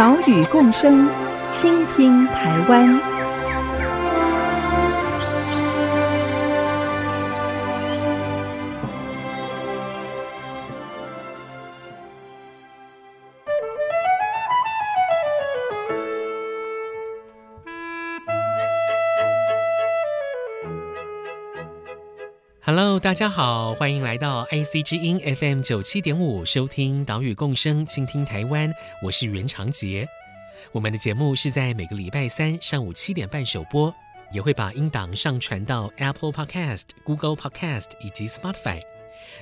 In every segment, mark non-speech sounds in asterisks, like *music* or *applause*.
岛屿共生，倾听台湾。Hello，大家好，欢迎来到 IC 之音 FM 九七点五，收听岛屿共生，倾听台湾。我是袁长杰。我们的节目是在每个礼拜三上午七点半首播，也会把音档上传到 Apple Podcast、Google Podcast 以及 Spotify。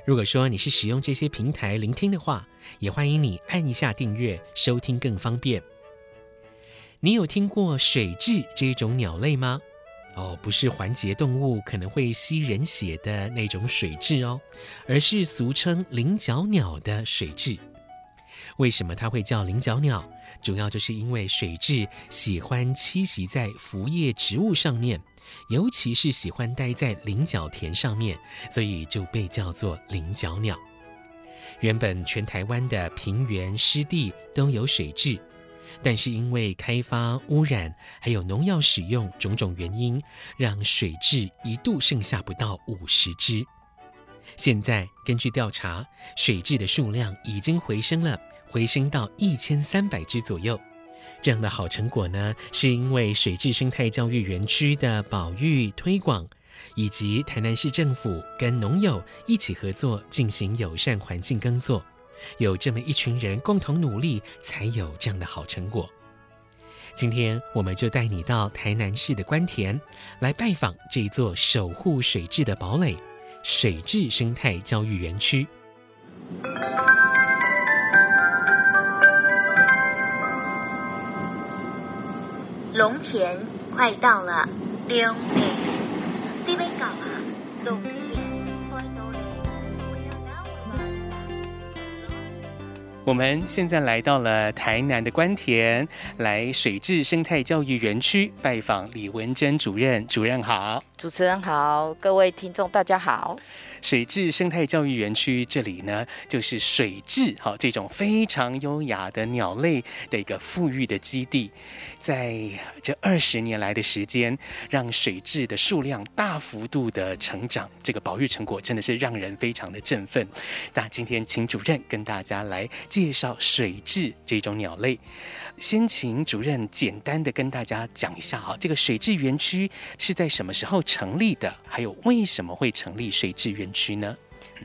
如果说你是使用这些平台聆听的话，也欢迎你按一下订阅，收听更方便。你有听过水雉这种鸟类吗？哦，不是环节动物可能会吸人血的那种水蛭哦，而是俗称菱角鸟的水蛭。为什么它会叫菱角鸟？主要就是因为水蛭喜欢栖息在浮叶植物上面，尤其是喜欢待在菱角田上面，所以就被叫做菱角鸟。原本全台湾的平原湿地都有水蛭。但是因为开发、污染，还有农药使用种种原因，让水质一度剩下不到五十只。现在根据调查，水质的数量已经回升了，回升到一千三百只左右。这样的好成果呢，是因为水质生态教育园区的保育推广，以及台南市政府跟农友一起合作进行友善环境耕作。有这么一群人共同努力，才有这样的好成果。今天我们就带你到台南市的官田，来拜访这座守护水质的堡垒——水质生态教育园区。龙田快到了，六美，这边搞啊，龙田。我们现在来到了台南的官田，来水质生态教育园区拜访李文珍主任。主任好，主持人好，各位听众大家好。水质生态教育园区这里呢，就是水质好这种非常优雅的鸟类的一个富裕的基地。在这二十年来的时间，让水质的数量大幅度的成长，这个保育成果真的是让人非常的振奋。那今天请主任跟大家来介绍水质这种鸟类。先请主任简单的跟大家讲一下哈，这个水质园区是在什么时候成立的？还有为什么会成立水质园区呢？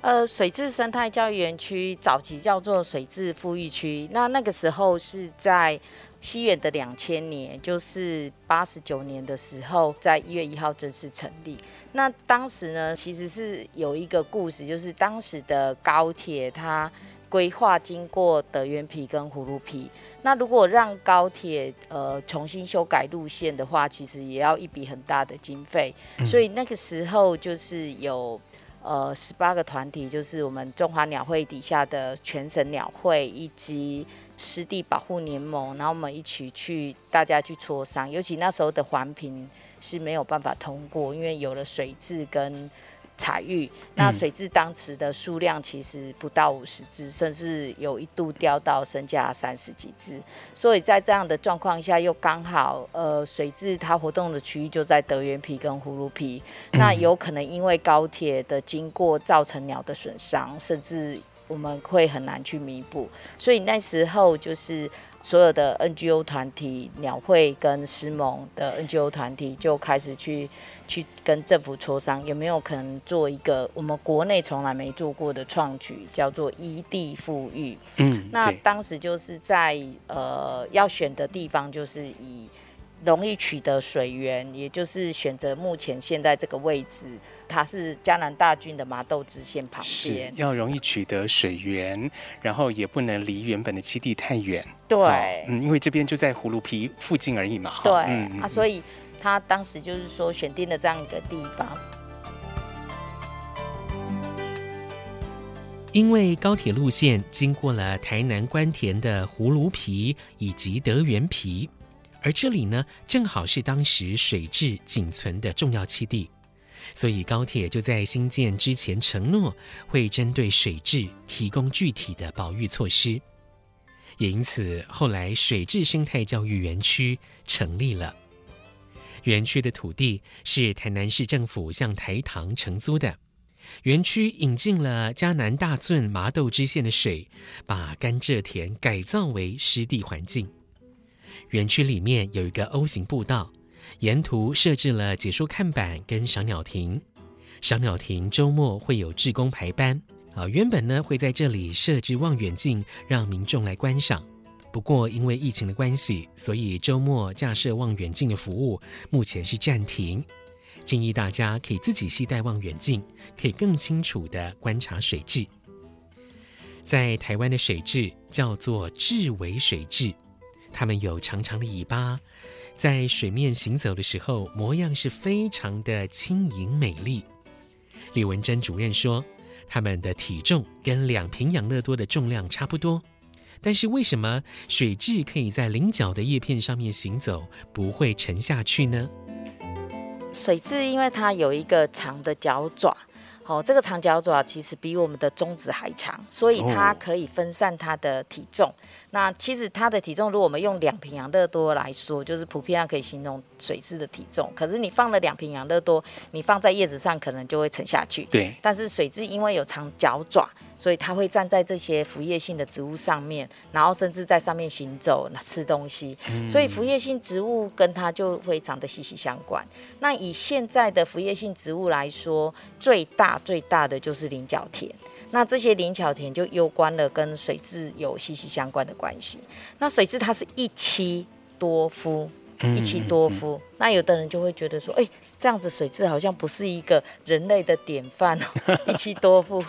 呃，水质生态教育园区早期叫做水质复育区，那那个时候是在西元的两千年，就是八十九年的时候，在一月一号正式成立。那当时呢，其实是有一个故事，就是当时的高铁它。规划经过德源皮跟葫芦皮，那如果让高铁呃重新修改路线的话，其实也要一笔很大的经费，嗯、所以那个时候就是有呃十八个团体，就是我们中华鸟会底下的全省鸟会以及湿地保护联盟，然后我们一起去大家去磋商，尤其那时候的环评是没有办法通过，因为有了水质跟彩玉，那水质当时的数量其实不到五十只，甚至有一度掉到剩下三十几只。所以在这样的状况下，又刚好呃水质它活动的区域就在德元皮跟葫芦皮，那有可能因为高铁的经过造成鸟的损伤，甚至我们会很难去弥补。所以那时候就是。所有的 NGO 团体、鸟会跟狮盟的 NGO 团体就开始去去跟政府磋商，有没有可能做一个我们国内从来没做过的创举，叫做异地富裕。嗯，那当时就是在呃要选的地方，就是以容易取得水源，也就是选择目前现在这个位置，它是江南大郡的麻豆支线旁边，要容易取得水源，然后也不能离原本的基地太远。对，嗯，因为这边就在葫芦皮附近而已嘛。对，嗯、啊，所以他当时就是说选定了这样一个地方。因为高铁路线经过了台南关田的葫芦皮以及德元皮。而这里呢，正好是当时水质仅存的重要栖地，所以高铁就在兴建之前承诺会针对水质提供具体的保育措施，也因此后来水质生态教育园区成立了。园区的土地是台南市政府向台糖承租的，园区引进了嘉南大圳麻豆支线的水，把甘蔗田改造为湿地环境。园区里面有一个 O 型步道，沿途设置了解说看板跟赏鸟亭。赏鸟亭周末会有志工排班，啊，原本呢会在这里设置望远镜，让民众来观赏。不过因为疫情的关系，所以周末架设望远镜的服务目前是暂停。建议大家可以自己携带望远镜，可以更清楚地观察水质。在台湾的水质叫做雉尾水质。它们有长长的尾巴，在水面行走的时候，模样是非常的轻盈美丽。李文珍主任说，它们的体重跟两瓶养乐多的重量差不多，但是为什么水蛭可以在菱角的叶片上面行走，不会沉下去呢？水蛭因为它有一个长的脚爪。哦，这个长脚爪其实比我们的中指还长，所以它可以分散它的体重。哦、那其实它的体重，如果我们用两瓶养乐多来说，就是普遍上可以形容水质的体重。可是你放了两瓶养乐多，你放在叶子上可能就会沉下去。对。但是水质因为有长脚爪。所以它会站在这些腐叶性的植物上面，然后甚至在上面行走、吃东西。所以腐叶性植物跟它就非常的息息相关。那以现在的腐叶性植物来说，最大最大的就是菱角田。那这些菱角田就攸关了跟水质有息息相关的关系。那水质它是一妻多夫。一妻多夫，那有的人就会觉得说，哎、欸，这样子水质好像不是一个人类的典范哦，一妻多夫。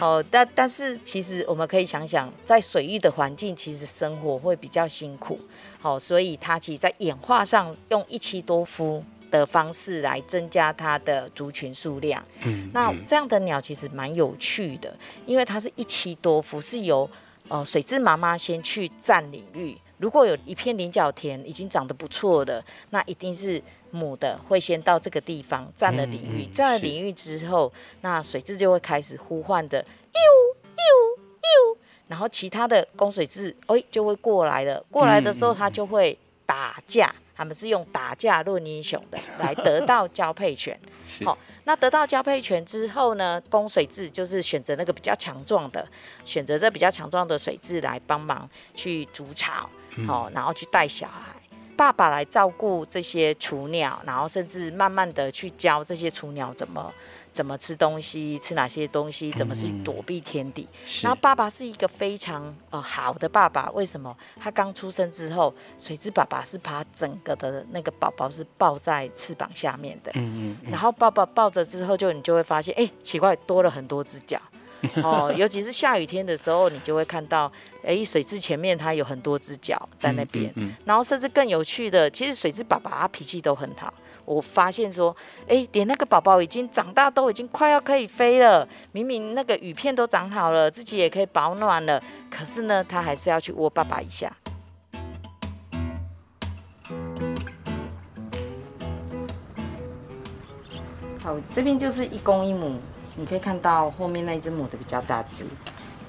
哦，但但是其实我们可以想想，在水域的环境，其实生活会比较辛苦。好，所以它其实在演化上用一妻多夫的方式来增加它的族群数量。嗯，那这样的鸟其实蛮有趣的，因为它是一妻多夫，是由呃水质妈妈先去占领域。如果有一片菱角田已经长得不错的，那一定是母的会先到这个地方占了领域，占、了领域之后，那水质就会开始呼唤的，呦呦呦，然后其他的公水质哎就会过来了，过来的时候它就会打架，他们是用打架论英雄的来得到交配权，*laughs* 好。那得到交配权之后呢，公水雉就是选择那个比较强壮的，选择这比较强壮的水质来帮忙去筑巢，好、哦，然后去带小孩，爸爸来照顾这些雏鸟，然后甚至慢慢的去教这些雏鸟怎么。怎么吃东西，吃哪些东西，怎么去躲避天敌。嗯、然后爸爸是一个非常呃好的爸爸，为什么？他刚出生之后，水雉爸爸是把整个的那个宝宝是抱在翅膀下面的。嗯嗯，嗯。然后爸爸抱着之后，就你就会发现，哎，奇怪，多了很多只脚。*laughs* 哦，尤其是下雨天的时候，你就会看到，哎，水雉前面它有很多只脚在那边。嗯嗯嗯、然后甚至更有趣的，其实水雉爸爸他脾气都很好。我发现说，哎，连那个宝宝已经长大，都已经快要可以飞了。明明那个羽片都长好了，自己也可以保暖了，可是呢，他还是要去窝爸爸一下。好，这边就是一公一母，你可以看到后面那一只母的比较大只，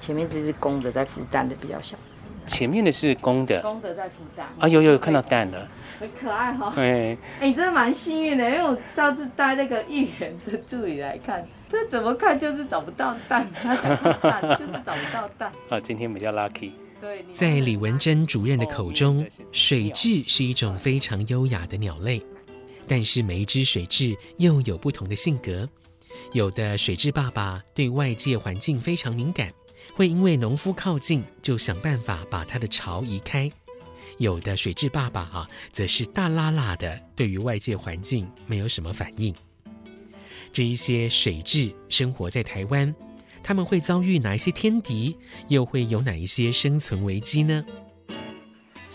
前面这只公的在孵蛋的比较小只。前面的是公的，公的在孵蛋。啊，有有看到蛋了。很可爱哈、哦，哎、欸欸，你真的蛮幸运的，因为我上次带那个议员的助理来看，他怎么看就是找不到蛋，他想看蛋 *laughs* 就是找不到蛋。啊，今天比较 lucky。对，在李文珍主任的口中，水雉是一种非常优雅的鸟类，但是每一只水雉又有不同的性格。有的水质爸爸对外界环境非常敏感，会因为农夫靠近就想办法把它的巢移开。有的水蛭爸爸啊，则是大剌剌的，对于外界环境没有什么反应。这一些水蛭生活在台湾，他们会遭遇哪一些天敌，又会有哪一些生存危机呢？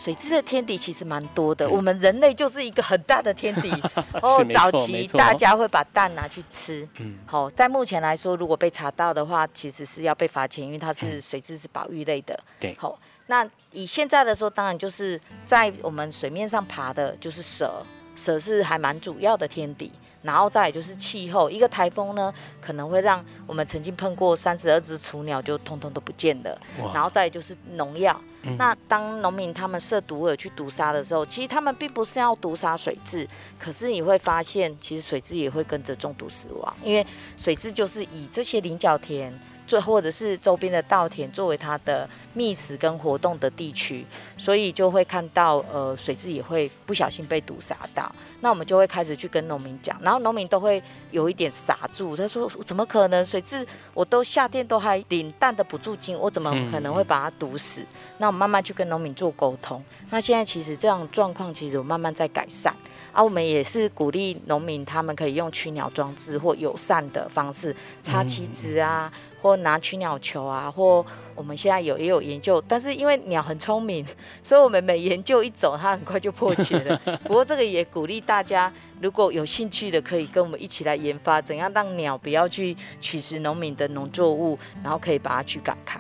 水蛭的天敌其实蛮多的，我们人类就是一个很大的天敌。*laughs* 哦，早期大家会把蛋拿去吃。嗯，好，在目前来说，如果被查到的话，其实是要被罚钱，因为它是水质是保育类的。对，好，那以现在的说，当然就是在我们水面上爬的，就是蛇，蛇是还蛮主要的天敌。然后再来就是气候，一个台风呢，可能会让我们曾经碰过三十二只雏鸟就通通都不见了。然后再来就是农药。嗯、那当农民他们设毒饵去毒杀的时候，其实他们并不是要毒杀水蛭，可是你会发现，其实水蛭也会跟着中毒死亡，因为水蛭就是以这些菱角田。最或者是周边的稻田作为它的觅食跟活动的地区，所以就会看到呃水质也会不小心被堵杀到，那我们就会开始去跟农民讲，然后农民都会有一点傻住，他说怎么可能水质我都夏天都还领蛋的补助金，我怎么可能会把它堵死？那我们慢慢去跟农民做沟通，那现在其实这样状况其实我慢慢在改善，啊我们也是鼓励农民他们可以用驱鸟装置或友善的方式插旗子啊。或拿取鸟球啊，或我们现在有也有研究，但是因为鸟很聪明，*laughs* 所以我们每研究一种，它很快就破解了。*laughs* 不过这个也鼓励大家，如果有兴趣的，可以跟我们一起来研发，怎样让鸟不要去取食农民的农作物，然后可以把它去赶开。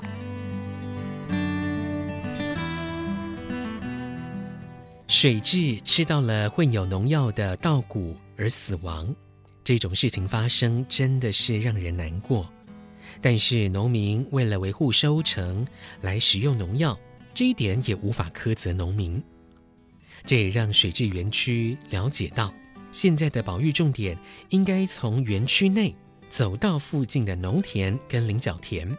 水蛭吃到了混有农药的稻谷而死亡，这种事情发生真的是让人难过。但是农民为了维护收成来使用农药，这一点也无法苛责农民。这也让水质园区了解到，现在的保育重点应该从园区内走到附近的农田跟菱角田，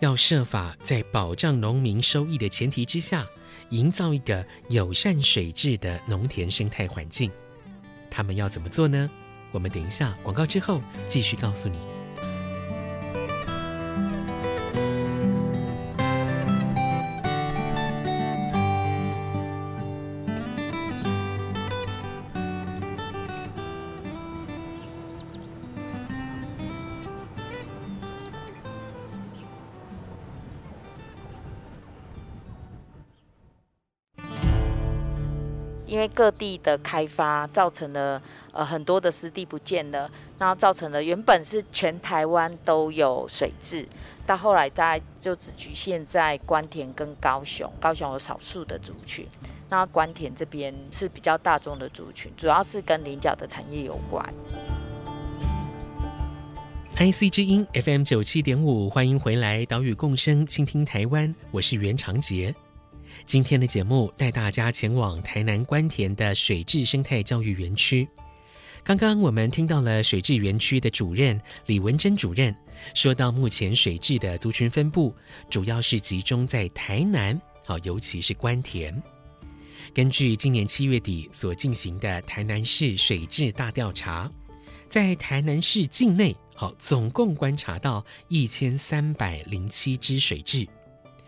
要设法在保障农民收益的前提之下，营造一个友善水质的农田生态环境。他们要怎么做呢？我们等一下广告之后继续告诉你。因为各地的开发造成了呃很多的湿地不见了，然后造成了原本是全台湾都有水质，到后来大概就只局限在关田跟高雄，高雄有少数的族群，那关田这边是比较大众的族群，主要是跟菱角的产业有关。IC 之音 FM 九七点五，欢迎回来，岛屿共生，倾听台湾，我是袁长杰。今天的节目带大家前往台南关田的水质生态教育园区。刚刚我们听到了水质园区的主任李文珍主任说到，目前水质的族群分布主要是集中在台南，好，尤其是关田。根据今年七月底所进行的台南市水质大调查，在台南市境内，好，总共观察到一千三百零七只水蛭。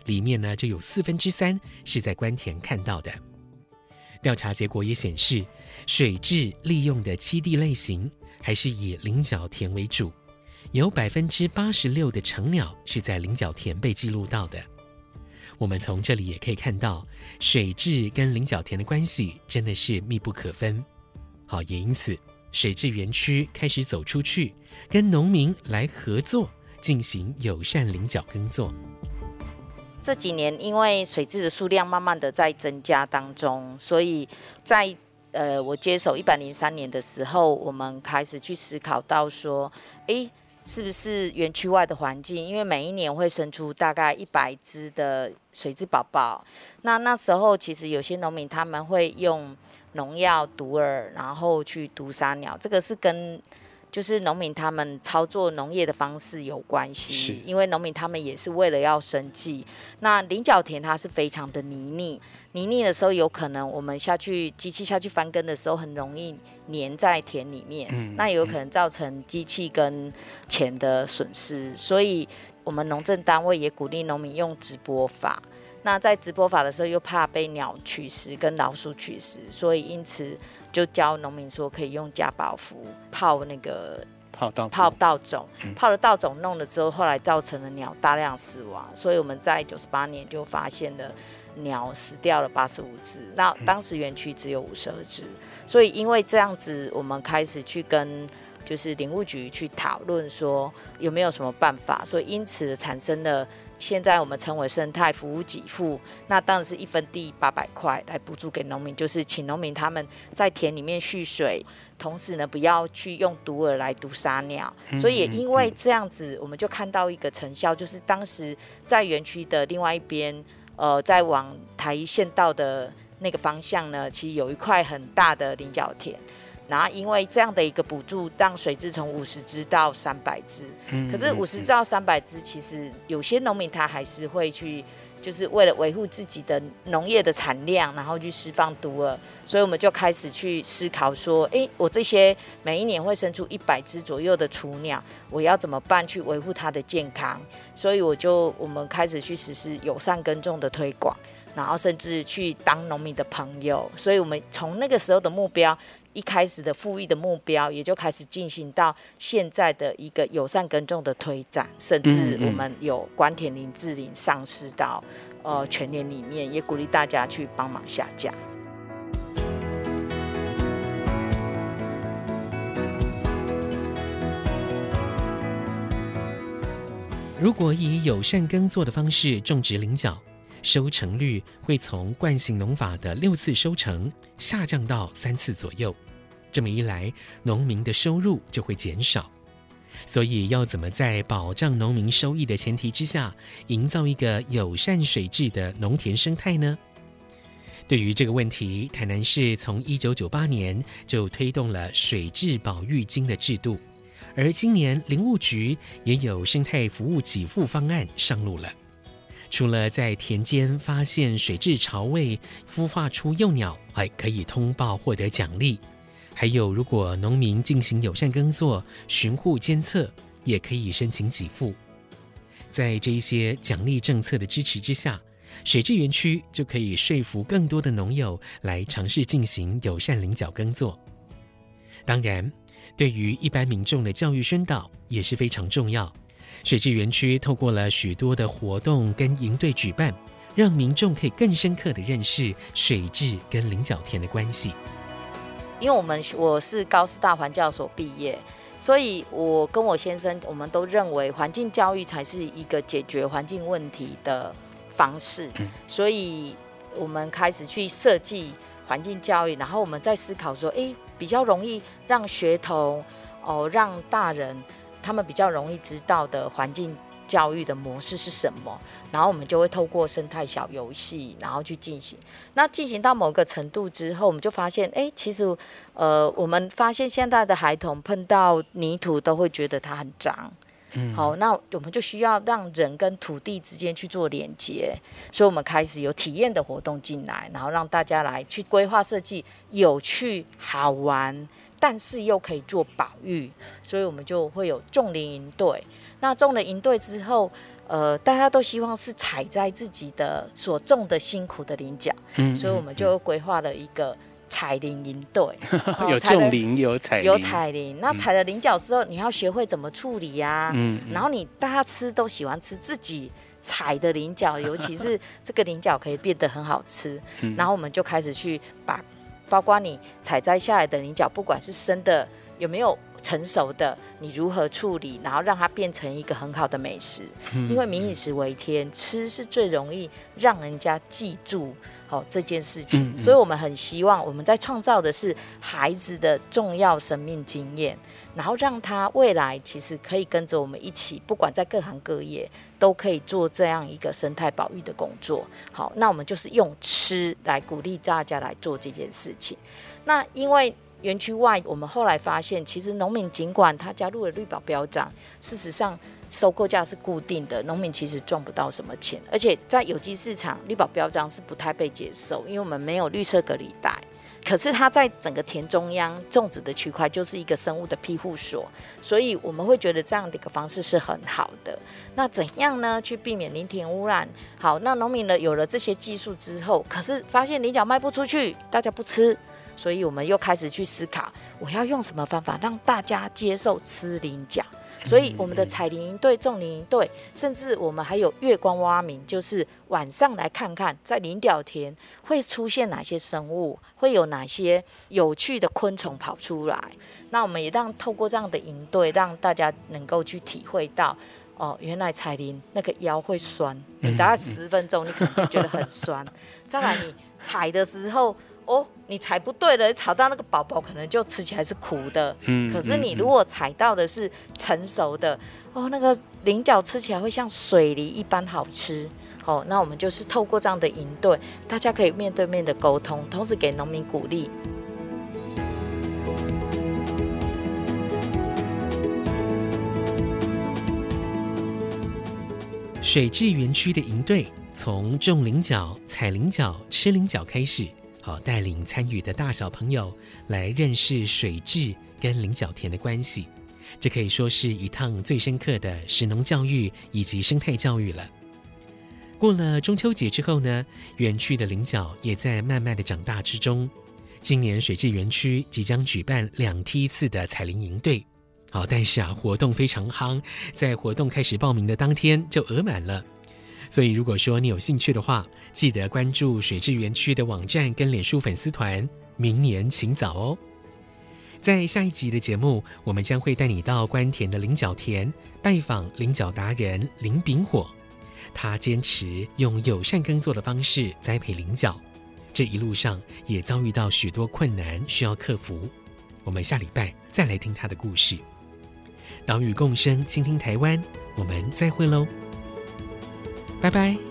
里面呢，就有四分之三是在关田看到的。调查结果也显示，水蛭利用的栖地类型还是以菱角田为主，有百分之八十六的成鸟是在菱角田被记录到的。我们从这里也可以看到，水蛭跟菱角田的关系真的是密不可分。好，也因此，水蛭园区开始走出去，跟农民来合作，进行友善菱角耕作。这几年，因为水质的数量慢慢的在增加当中，所以在呃我接手一百零三年的时候，我们开始去思考到说，诶，是不是园区外的环境？因为每一年会生出大概一百只的水质宝宝，那那时候其实有些农民他们会用农药毒饵，然后去毒杀鸟，这个是跟就是农民他们操作农业的方式有关系，是因为农民他们也是为了要生计。那菱角田它是非常的泥泞，泥泞的时候有可能我们下去机器下去翻耕的时候很容易粘在田里面，嗯、那有可能造成机器跟钱的损失。所以我们农政单位也鼓励农民用直播法。那在直播法的时候又怕被鸟取食跟老鼠取食，所以因此就教农民说可以用加宝福泡那个泡稻泡稻种，泡了稻种弄了之后，后来造成了鸟大量死亡，所以我们在九十八年就发现了鸟死掉了八十五只，那当时园区只有五十二只，所以因为这样子，我们开始去跟就是林务局去讨论说有没有什么办法，所以因此产生了。现在我们称为生态服务给付，那当然是一分地八百块来补助给农民，就是请农民他们在田里面蓄水，同时呢不要去用毒饵来毒杀鸟。所以也因为这样子，我们就看到一个成效，就是当时在园区的另外一边，呃，在往台一县道的那个方向呢，其实有一块很大的菱角田。然后因为这样的一个补助，让水质从五十只到三百只。可是五十只到三百只，其实有些农民他还是会去，就是为了维护自己的农业的产量，然后去释放毒饵。所以我们就开始去思考说，哎，我这些每一年会生出一百只左右的雏鸟，我要怎么办去维护它的健康？所以我就我们开始去实施友善耕种的推广，然后甚至去当农民的朋友。所以我们从那个时候的目标。一开始的复育的目标，也就开始进行到现在的一个友善耕种的推展，甚至我们有关田林志玲上市到呃全年里面，也鼓励大家去帮忙下架。如果以友善耕作的方式种植菱角，收成率会从惯性农法的六次收成下降到三次左右，这么一来，农民的收入就会减少。所以，要怎么在保障农民收益的前提之下，营造一个友善水质的农田生态呢？对于这个问题，台南市从一九九八年就推动了水质保育金的制度，而今年林务局也有生态服务给付方案上路了。除了在田间发现水质潮位、孵化出幼鸟，还可以通报获得奖励；还有，如果农民进行友善耕作、巡护监测，也可以申请给付。在这一些奖励政策的支持之下，水质园区就可以说服更多的农友来尝试进行友善菱角耕作。当然，对于一般民众的教育宣导也是非常重要。水质园区透过了许多的活动跟营队举办，让民众可以更深刻的认识水质跟菱角田的关系。因为我们我是高师大环教所毕业，所以我跟我先生我们都认为环境教育才是一个解决环境问题的方式，所以我们开始去设计环境教育，然后我们在思考说，哎，比较容易让学童哦，让大人。他们比较容易知道的环境教育的模式是什么，然后我们就会透过生态小游戏，然后去进行。那进行到某个程度之后，我们就发现，哎，其实，呃，我们发现现在的孩童碰到泥土都会觉得它很脏。嗯，好，那我们就需要让人跟土地之间去做连接，所以我们开始有体验的活动进来，然后让大家来去规划设计有趣好玩。但是又可以做保育，所以我们就会有种林营队。那种了营队之后，呃，大家都希望是采摘自己的所种的辛苦的菱角，嗯，所以我们就规划了一个采林营队，*laughs* 有种林有采有采林。那采了菱角之后，你要学会怎么处理呀、啊？嗯，然后你大家吃都喜欢吃自己采的菱角，尤其是这个菱角可以变得很好吃。嗯然后我们就开始去把。包括你采摘下来的菱角，不管是生的有没有成熟的，你如何处理，然后让它变成一个很好的美食。因为民以食为天，吃是最容易让人家记住哦这件事情。所以我们很希望我们在创造的是孩子的重要生命经验。然后让他未来其实可以跟着我们一起，不管在各行各业，都可以做这样一个生态保育的工作。好，那我们就是用吃来鼓励大家来做这件事情。那因为园区外，我们后来发现，其实农民尽管他加入了绿保标章，事实上收购价是固定的，农民其实赚不到什么钱，而且在有机市场，绿保标章是不太被接受，因为我们没有绿色隔离带。可是它在整个田中央种植的区块就是一个生物的庇护所，所以我们会觉得这样的一个方式是很好的。那怎样呢？去避免林田污染？好，那农民呢有了这些技术之后，可是发现菱角卖不出去，大家不吃，所以我们又开始去思考，我要用什么方法让大家接受吃菱角？所以我们的彩铃营队、种铃营队，甚至我们还有月光蛙鸣，就是晚上来看看在菱角田会出现哪些生物，会有哪些有趣的昆虫跑出来。那我们也让透过这样的营队，让大家能够去体会到，哦，原来彩铃那个腰会酸，你大概十分钟你可能就觉得很酸。*laughs* 再来你踩的时候。哦，你踩不对了，采到那个宝宝可能就吃起来是苦的。嗯，可是你如果踩到的是成熟的，哦，那个菱角吃起来会像水梨一般好吃。哦，那我们就是透过这样的营队，大家可以面对面的沟通，同时给农民鼓励。水质园区的营队从种菱角、采菱角、吃菱角开始。好，带领参与的大小朋友来认识水质跟菱角田的关系，这可以说是一趟最深刻的食农教育以及生态教育了。过了中秋节之后呢，园区的菱角也在慢慢的长大之中。今年水质园区即将举办两梯次的采菱营队，好，但是啊，活动非常夯，在活动开始报名的当天就额满了。所以，如果说你有兴趣的话，记得关注水质园区的网站跟脸书粉丝团。明年请早哦。在下一集的节目，我们将会带你到关田的菱角田，拜访菱角达人林炳火。他坚持用友善耕作的方式栽培菱角，这一路上也遭遇到许多困难需要克服。我们下礼拜再来听他的故事。岛屿共生，倾听台湾，我们再会喽。拜拜。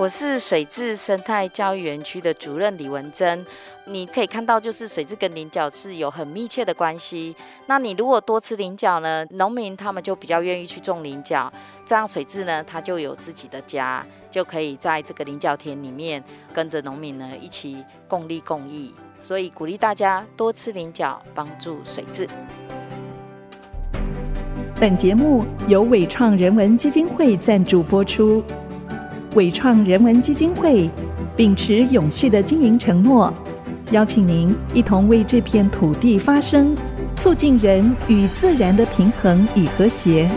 我是水质生态教育园区的主任李文珍。你可以看到，就是水质跟菱角是有很密切的关系。那你如果多吃菱角呢，农民他们就比较愿意去种菱角，这样水质呢，它就有自己的家，就可以在这个菱角田里面跟着农民呢一起共利共益。所以鼓励大家多吃菱角，帮助水质。本节目由伟创人文基金会赞助播出。伟创人文基金会秉持永续的经营承诺，邀请您一同为这片土地发声，促进人与自然的平衡与和谐。